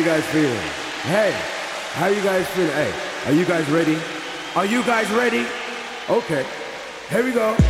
you guys feeling? Hey, how you guys feeling? Hey, are you guys ready? Are you guys ready? Okay, here we go.